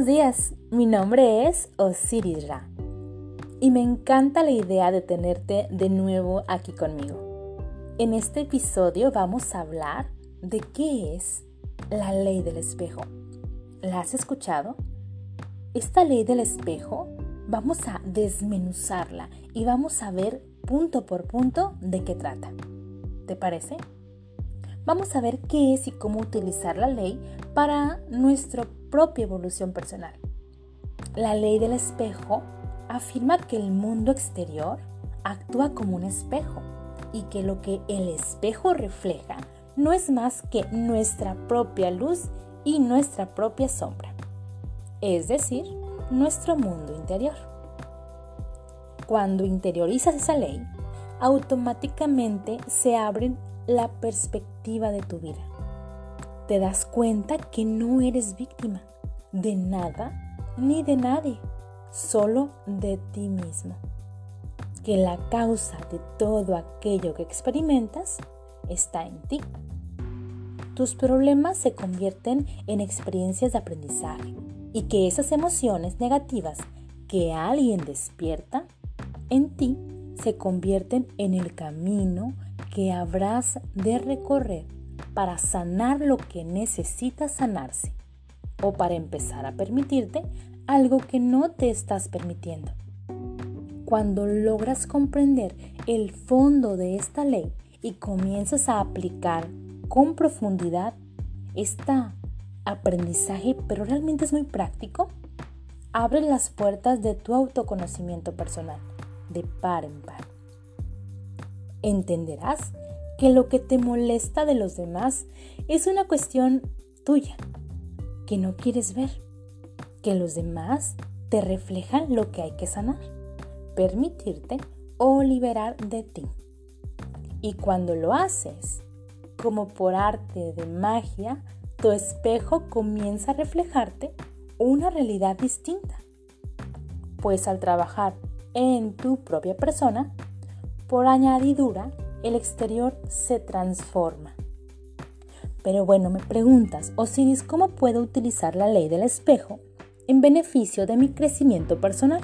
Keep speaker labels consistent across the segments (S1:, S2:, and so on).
S1: Buenos días, mi nombre es Osiris Ra y me encanta la idea de tenerte de nuevo aquí conmigo. En este episodio vamos a hablar de qué es la ley del espejo. ¿La has escuchado? Esta ley del espejo vamos a desmenuzarla y vamos a ver punto por punto de qué trata. ¿Te parece? Vamos a ver qué es y cómo utilizar la ley para nuestra propia evolución personal. La ley del espejo afirma que el mundo exterior actúa como un espejo y que lo que el espejo refleja no es más que nuestra propia luz y nuestra propia sombra, es decir, nuestro mundo interior. Cuando interiorizas esa ley, automáticamente se abre la perspectiva de tu vida te das cuenta que no eres víctima de nada ni de nadie, solo de ti mismo. Que la causa de todo aquello que experimentas está en ti. Tus problemas se convierten en experiencias de aprendizaje y que esas emociones negativas que alguien despierta en ti se convierten en el camino que habrás de recorrer para sanar lo que necesita sanarse o para empezar a permitirte algo que no te estás permitiendo. Cuando logras comprender el fondo de esta ley y comienzas a aplicar con profundidad este aprendizaje, pero realmente es muy práctico, abre las puertas de tu autoconocimiento personal, de par en par. Entenderás que lo que te molesta de los demás es una cuestión tuya, que no quieres ver, que los demás te reflejan lo que hay que sanar, permitirte o liberar de ti. Y cuando lo haces, como por arte de magia, tu espejo comienza a reflejarte una realidad distinta. Pues al trabajar en tu propia persona, por añadidura, el exterior se transforma. Pero bueno, me preguntas, Osiris, ¿cómo puedo utilizar la ley del espejo en beneficio de mi crecimiento personal?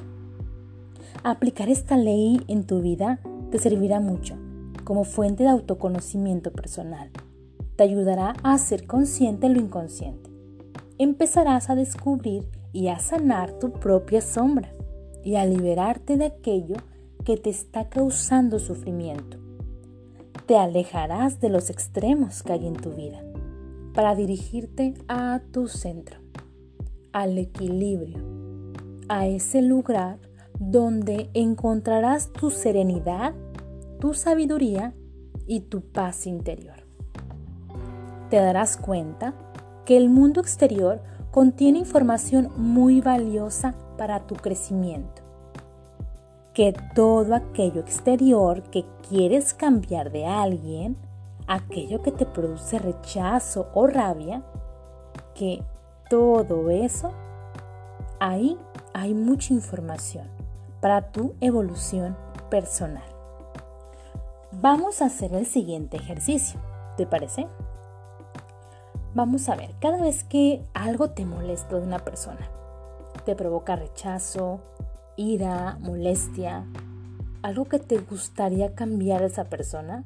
S1: Aplicar esta ley en tu vida te servirá mucho como fuente de autoconocimiento personal. Te ayudará a ser consciente lo inconsciente. Empezarás a descubrir y a sanar tu propia sombra y a liberarte de aquello que te está causando sufrimiento te alejarás de los extremos que hay en tu vida para dirigirte a tu centro, al equilibrio, a ese lugar donde encontrarás tu serenidad, tu sabiduría y tu paz interior. Te darás cuenta que el mundo exterior contiene información muy valiosa para tu crecimiento que todo aquello exterior que quieres cambiar de alguien, aquello que te produce rechazo o rabia, que todo eso, ahí hay mucha información para tu evolución personal. Vamos a hacer el siguiente ejercicio, ¿te parece? Vamos a ver, cada vez que algo te molesta de una persona, te provoca rechazo, ira, molestia, algo que te gustaría cambiar a esa persona,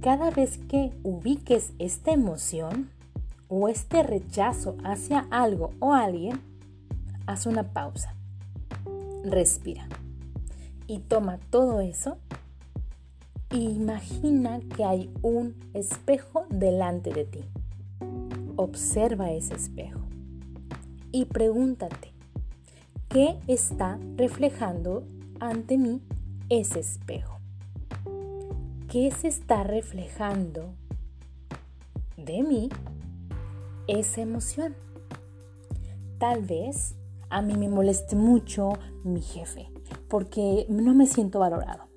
S1: cada vez que ubiques esta emoción o este rechazo hacia algo o alguien, haz una pausa, respira y toma todo eso. E imagina que hay un espejo delante de ti. Observa ese espejo y pregúntate, ¿Qué está reflejando ante mí ese espejo? ¿Qué se está reflejando de mí esa emoción? Tal vez a mí me moleste mucho mi jefe porque no me siento valorado.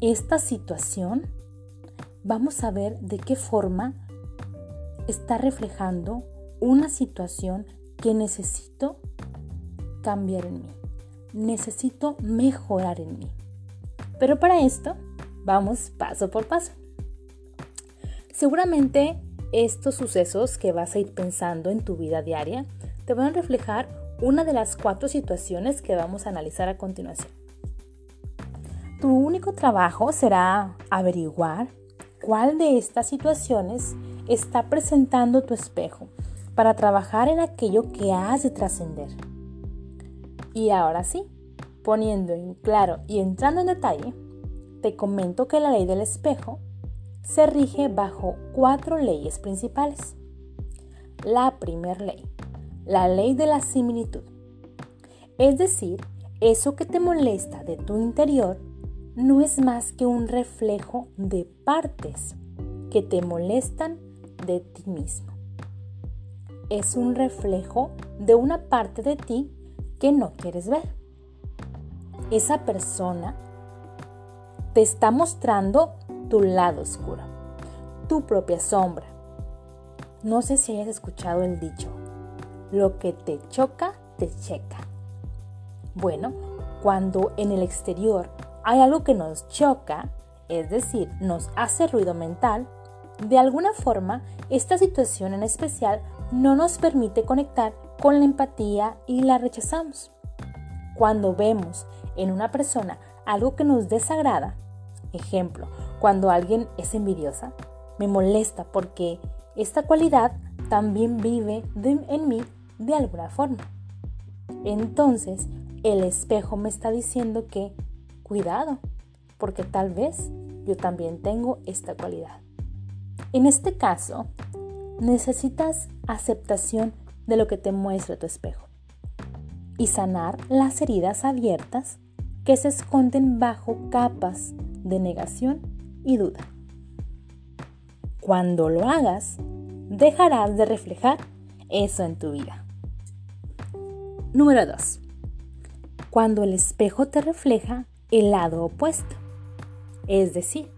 S1: Esta situación, vamos a ver de qué forma está reflejando una situación que necesito cambiar en mí. Necesito mejorar en mí. Pero para esto, vamos paso por paso. Seguramente estos sucesos que vas a ir pensando en tu vida diaria te van a reflejar una de las cuatro situaciones que vamos a analizar a continuación. Tu único trabajo será averiguar cuál de estas situaciones está presentando tu espejo para trabajar en aquello que has de trascender. Y ahora sí, poniendo en claro y entrando en detalle, te comento que la ley del espejo se rige bajo cuatro leyes principales. La primera ley, la ley de la similitud. Es decir, eso que te molesta de tu interior no es más que un reflejo de partes que te molestan de ti mismo. Es un reflejo de una parte de ti que no quieres ver. Esa persona te está mostrando tu lado oscuro, tu propia sombra. No sé si hayas escuchado el dicho, lo que te choca, te checa. Bueno, cuando en el exterior hay algo que nos choca, es decir, nos hace ruido mental, de alguna forma esta situación en especial no nos permite conectar con la empatía y la rechazamos. Cuando vemos en una persona algo que nos desagrada, ejemplo, cuando alguien es envidiosa, me molesta porque esta cualidad también vive en mí de alguna forma. Entonces, el espejo me está diciendo que, cuidado, porque tal vez yo también tengo esta cualidad. En este caso, necesitas aceptación de lo que te muestra tu espejo y sanar las heridas abiertas que se esconden bajo capas de negación y duda. Cuando lo hagas, dejarás de reflejar eso en tu vida. Número 2. Cuando el espejo te refleja el lado opuesto. Es decir,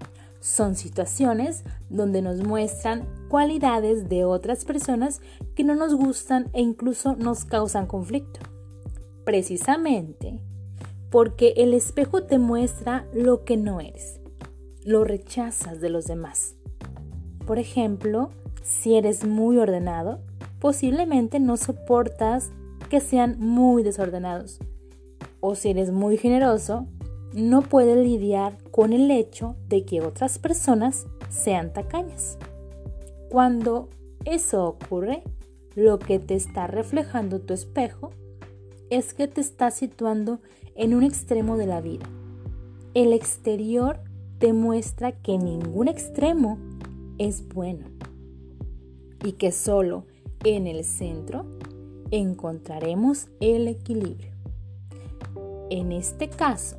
S1: son situaciones donde nos muestran cualidades de otras personas que no nos gustan e incluso nos causan conflicto. Precisamente porque el espejo te muestra lo que no eres, lo rechazas de los demás. Por ejemplo, si eres muy ordenado, posiblemente no soportas que sean muy desordenados. O si eres muy generoso, no puedes lidiar con el hecho de que otras personas sean tacañas. Cuando eso ocurre, lo que te está reflejando tu espejo es que te está situando en un extremo de la vida. El exterior te muestra que ningún extremo es bueno y que solo en el centro encontraremos el equilibrio. En este caso,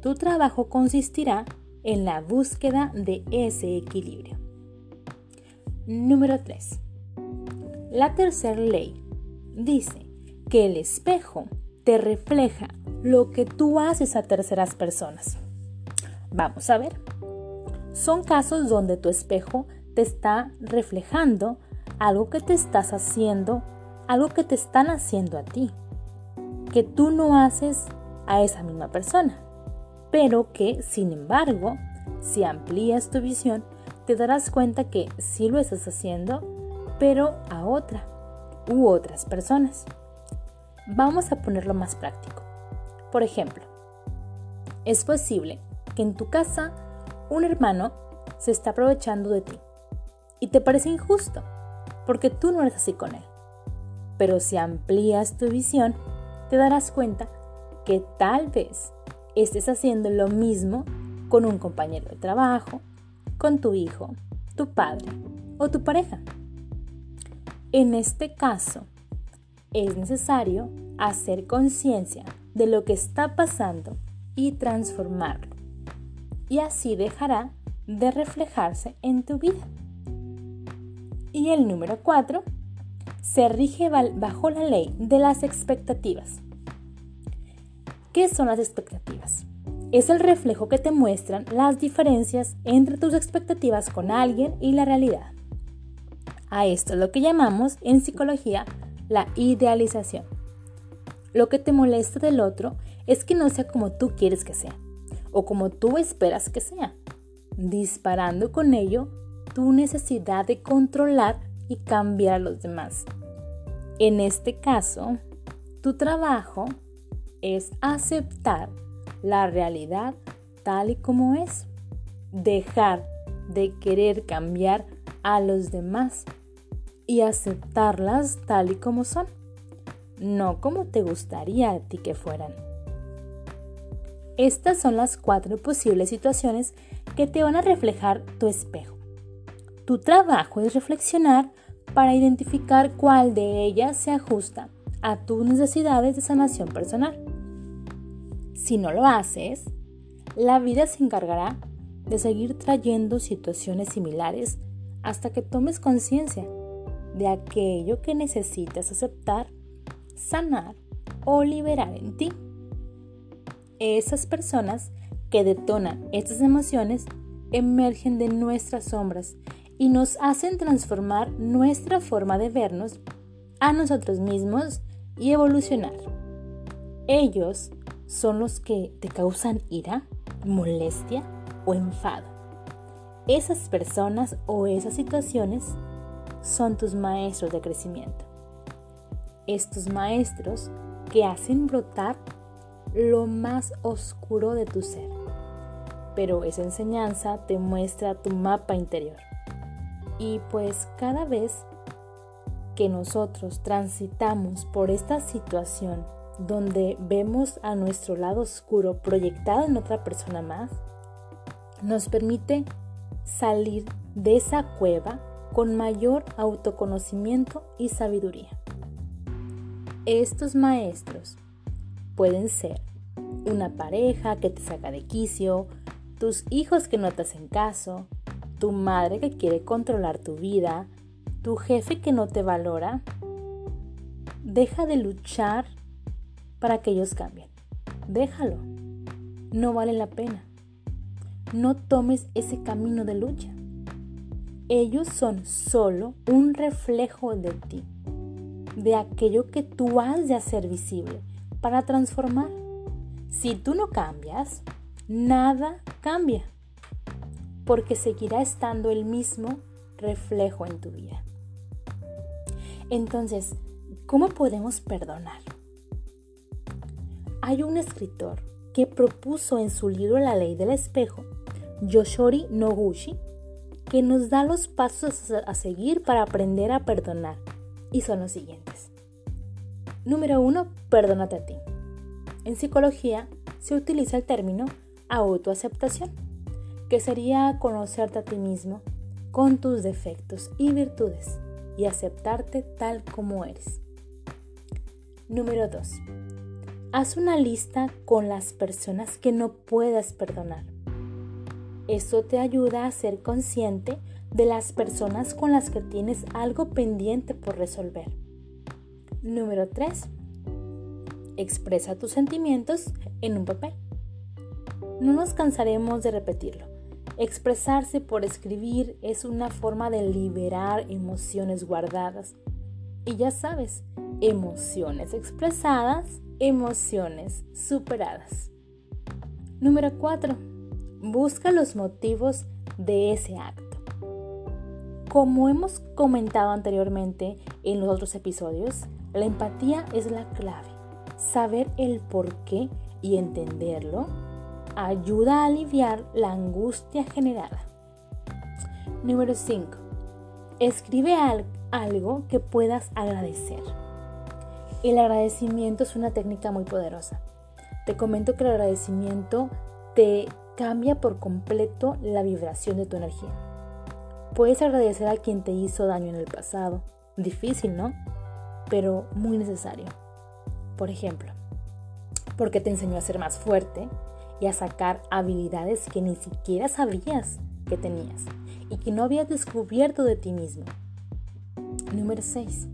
S1: tu trabajo consistirá en la búsqueda de ese equilibrio. Número 3. La tercera ley dice que el espejo te refleja lo que tú haces a terceras personas. Vamos a ver. Son casos donde tu espejo te está reflejando algo que te estás haciendo, algo que te están haciendo a ti, que tú no haces a esa misma persona, pero que, sin embargo, si amplías tu visión, te darás cuenta que sí lo estás haciendo, pero a otra u otras personas. Vamos a ponerlo más práctico. Por ejemplo, es posible que en tu casa un hermano se está aprovechando de ti y te parece injusto porque tú no eres así con él. Pero si amplías tu visión, te darás cuenta que tal vez estés haciendo lo mismo con un compañero de trabajo, con tu hijo, tu padre o tu pareja. En este caso, es necesario hacer conciencia de lo que está pasando y transformarlo. Y así dejará de reflejarse en tu vida. Y el número 4 se rige bajo la ley de las expectativas. ¿Qué son las expectativas? Es el reflejo que te muestran las diferencias entre tus expectativas con alguien y la realidad. A esto es lo que llamamos en psicología la idealización. Lo que te molesta del otro es que no sea como tú quieres que sea o como tú esperas que sea, disparando con ello tu necesidad de controlar y cambiar a los demás. En este caso, tu trabajo es aceptar la realidad tal y como es, dejar de querer cambiar a los demás y aceptarlas tal y como son, no como te gustaría a ti que fueran. Estas son las cuatro posibles situaciones que te van a reflejar tu espejo. Tu trabajo es reflexionar para identificar cuál de ellas se ajusta a tus necesidades de sanación personal. Si no lo haces, la vida se encargará de seguir trayendo situaciones similares hasta que tomes conciencia de aquello que necesitas aceptar, sanar o liberar en ti. Esas personas que detonan estas emociones emergen de nuestras sombras y nos hacen transformar nuestra forma de vernos a nosotros mismos y evolucionar. Ellos son los que te causan ira, molestia o enfado. Esas personas o esas situaciones son tus maestros de crecimiento. Estos maestros que hacen brotar lo más oscuro de tu ser. Pero esa enseñanza te muestra tu mapa interior. Y pues cada vez que nosotros transitamos por esta situación donde vemos a nuestro lado oscuro proyectado en otra persona más, nos permite salir de esa cueva con mayor autoconocimiento y sabiduría. Estos maestros pueden ser una pareja que te saca de quicio, tus hijos que no te hacen caso, tu madre que quiere controlar tu vida, tu jefe que no te valora. Deja de luchar para que ellos cambien. Déjalo. No vale la pena. No tomes ese camino de lucha. Ellos son solo un reflejo de ti, de aquello que tú has de hacer visible para transformar. Si tú no cambias, nada cambia, porque seguirá estando el mismo reflejo en tu vida. Entonces, ¿cómo podemos perdonar? Hay un escritor que propuso en su libro La ley del espejo, Yoshori Noguchi, que nos da los pasos a seguir para aprender a perdonar. Y son los siguientes. Número 1. Perdónate a ti. En psicología se utiliza el término autoaceptación, que sería conocerte a ti mismo con tus defectos y virtudes y aceptarte tal como eres. Número 2. Haz una lista con las personas que no puedas perdonar. Esto te ayuda a ser consciente de las personas con las que tienes algo pendiente por resolver. Número 3. Expresa tus sentimientos en un papel. No nos cansaremos de repetirlo. Expresarse por escribir es una forma de liberar emociones guardadas. Y ya sabes, emociones expresadas, emociones superadas. Número 4 Busca los motivos de ese acto. Como hemos comentado anteriormente en los otros episodios, la empatía es la clave. Saber el por qué y entenderlo ayuda a aliviar la angustia generada. Número 5. Escribe algo que puedas agradecer. El agradecimiento es una técnica muy poderosa. Te comento que el agradecimiento te cambia por completo la vibración de tu energía. Puedes agradecer a quien te hizo daño en el pasado. Difícil, ¿no? Pero muy necesario. Por ejemplo, porque te enseñó a ser más fuerte y a sacar habilidades que ni siquiera sabías que tenías y que no habías descubierto de ti mismo. Número 6.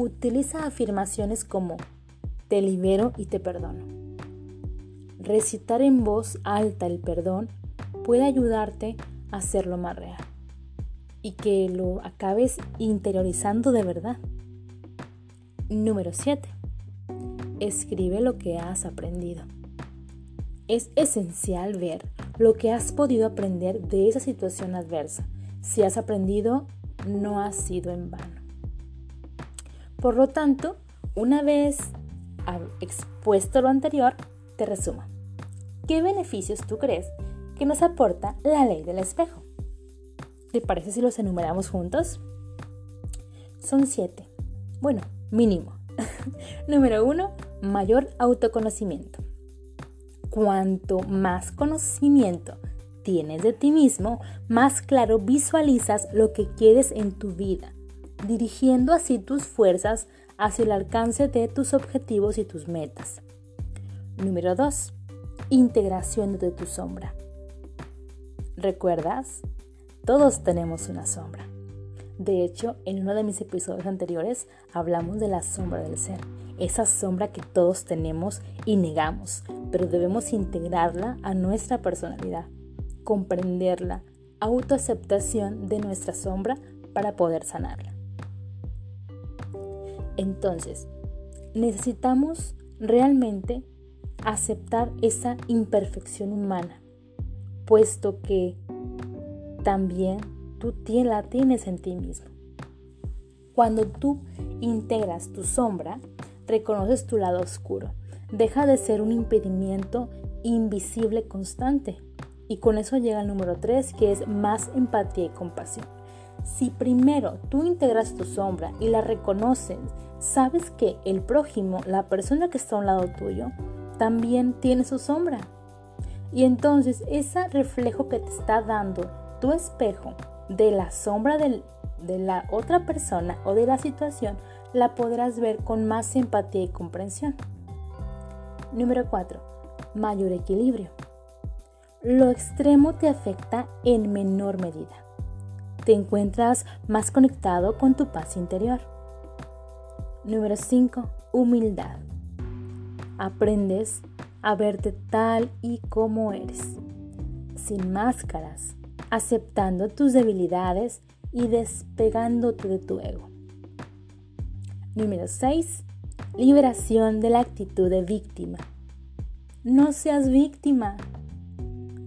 S1: Utiliza afirmaciones como te libero y te perdono recitar en voz alta el perdón puede ayudarte a hacerlo más real y que lo acabes interiorizando de verdad. Número 7. Escribe lo que has aprendido. Es esencial ver lo que has podido aprender de esa situación adversa. Si has aprendido, no ha sido en vano. Por lo tanto, una vez expuesto lo anterior, te resumo. ¿Qué beneficios tú crees que nos aporta la ley del espejo? ¿Te parece si los enumeramos juntos? Son siete. Bueno, mínimo. Número uno, mayor autoconocimiento. Cuanto más conocimiento tienes de ti mismo, más claro visualizas lo que quieres en tu vida, dirigiendo así tus fuerzas hacia el alcance de tus objetivos y tus metas. Número 2. Integración de tu sombra. ¿Recuerdas? Todos tenemos una sombra. De hecho, en uno de mis episodios anteriores hablamos de la sombra del ser, esa sombra que todos tenemos y negamos, pero debemos integrarla a nuestra personalidad, comprenderla, autoaceptación de nuestra sombra para poder sanarla. Entonces, necesitamos realmente aceptar esa imperfección humana, puesto que también tú la tienes en ti mismo. Cuando tú integras tu sombra, reconoces tu lado oscuro. Deja de ser un impedimento invisible constante. Y con eso llega el número 3, que es más empatía y compasión. Si primero tú integras tu sombra y la reconoces, sabes que el prójimo, la persona que está a un lado tuyo, también tiene su sombra. Y entonces ese reflejo que te está dando tu espejo de la sombra de la otra persona o de la situación, la podrás ver con más empatía y comprensión. Número 4. Mayor equilibrio. Lo extremo te afecta en menor medida. Te encuentras más conectado con tu paz interior. Número 5. Humildad. Aprendes a verte tal y como eres, sin máscaras, aceptando tus debilidades y despegándote de tu ego. Número 6. Liberación de la actitud de víctima. No seas víctima.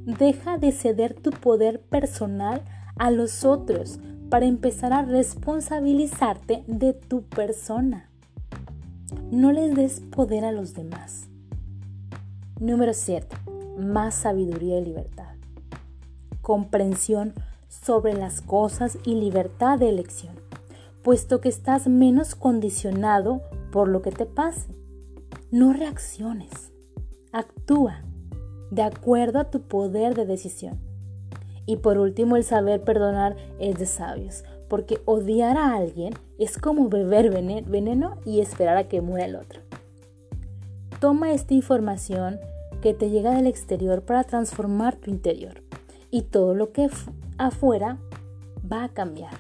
S1: Deja de ceder tu poder personal a los otros para empezar a responsabilizarte de tu persona. No les des poder a los demás. Número 7. Más sabiduría y libertad comprensión sobre las cosas y libertad de elección, puesto que estás menos condicionado por lo que te pase. No reacciones, actúa de acuerdo a tu poder de decisión. Y por último, el saber perdonar es de sabios, porque odiar a alguien es como beber veneno y esperar a que muera el otro. Toma esta información que te llega del exterior para transformar tu interior y todo lo que afuera va a cambiar.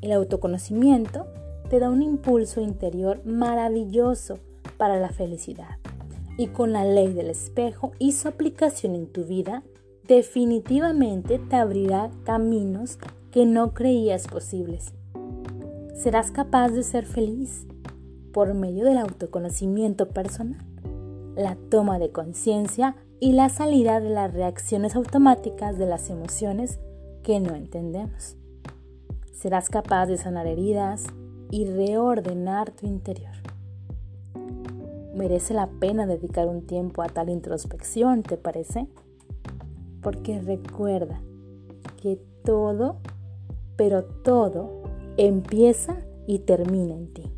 S1: El autoconocimiento te da un impulso interior maravilloso para la felicidad y con la ley del espejo y su aplicación en tu vida, definitivamente te abrirá caminos que no creías posibles. Serás capaz de ser feliz por medio del autoconocimiento personal, la toma de conciencia y la salida de las reacciones automáticas de las emociones que no entendemos. Serás capaz de sanar heridas y reordenar tu interior. Merece la pena dedicar un tiempo a tal introspección, ¿te parece? Porque recuerda que todo, pero todo, empieza y termina en ti.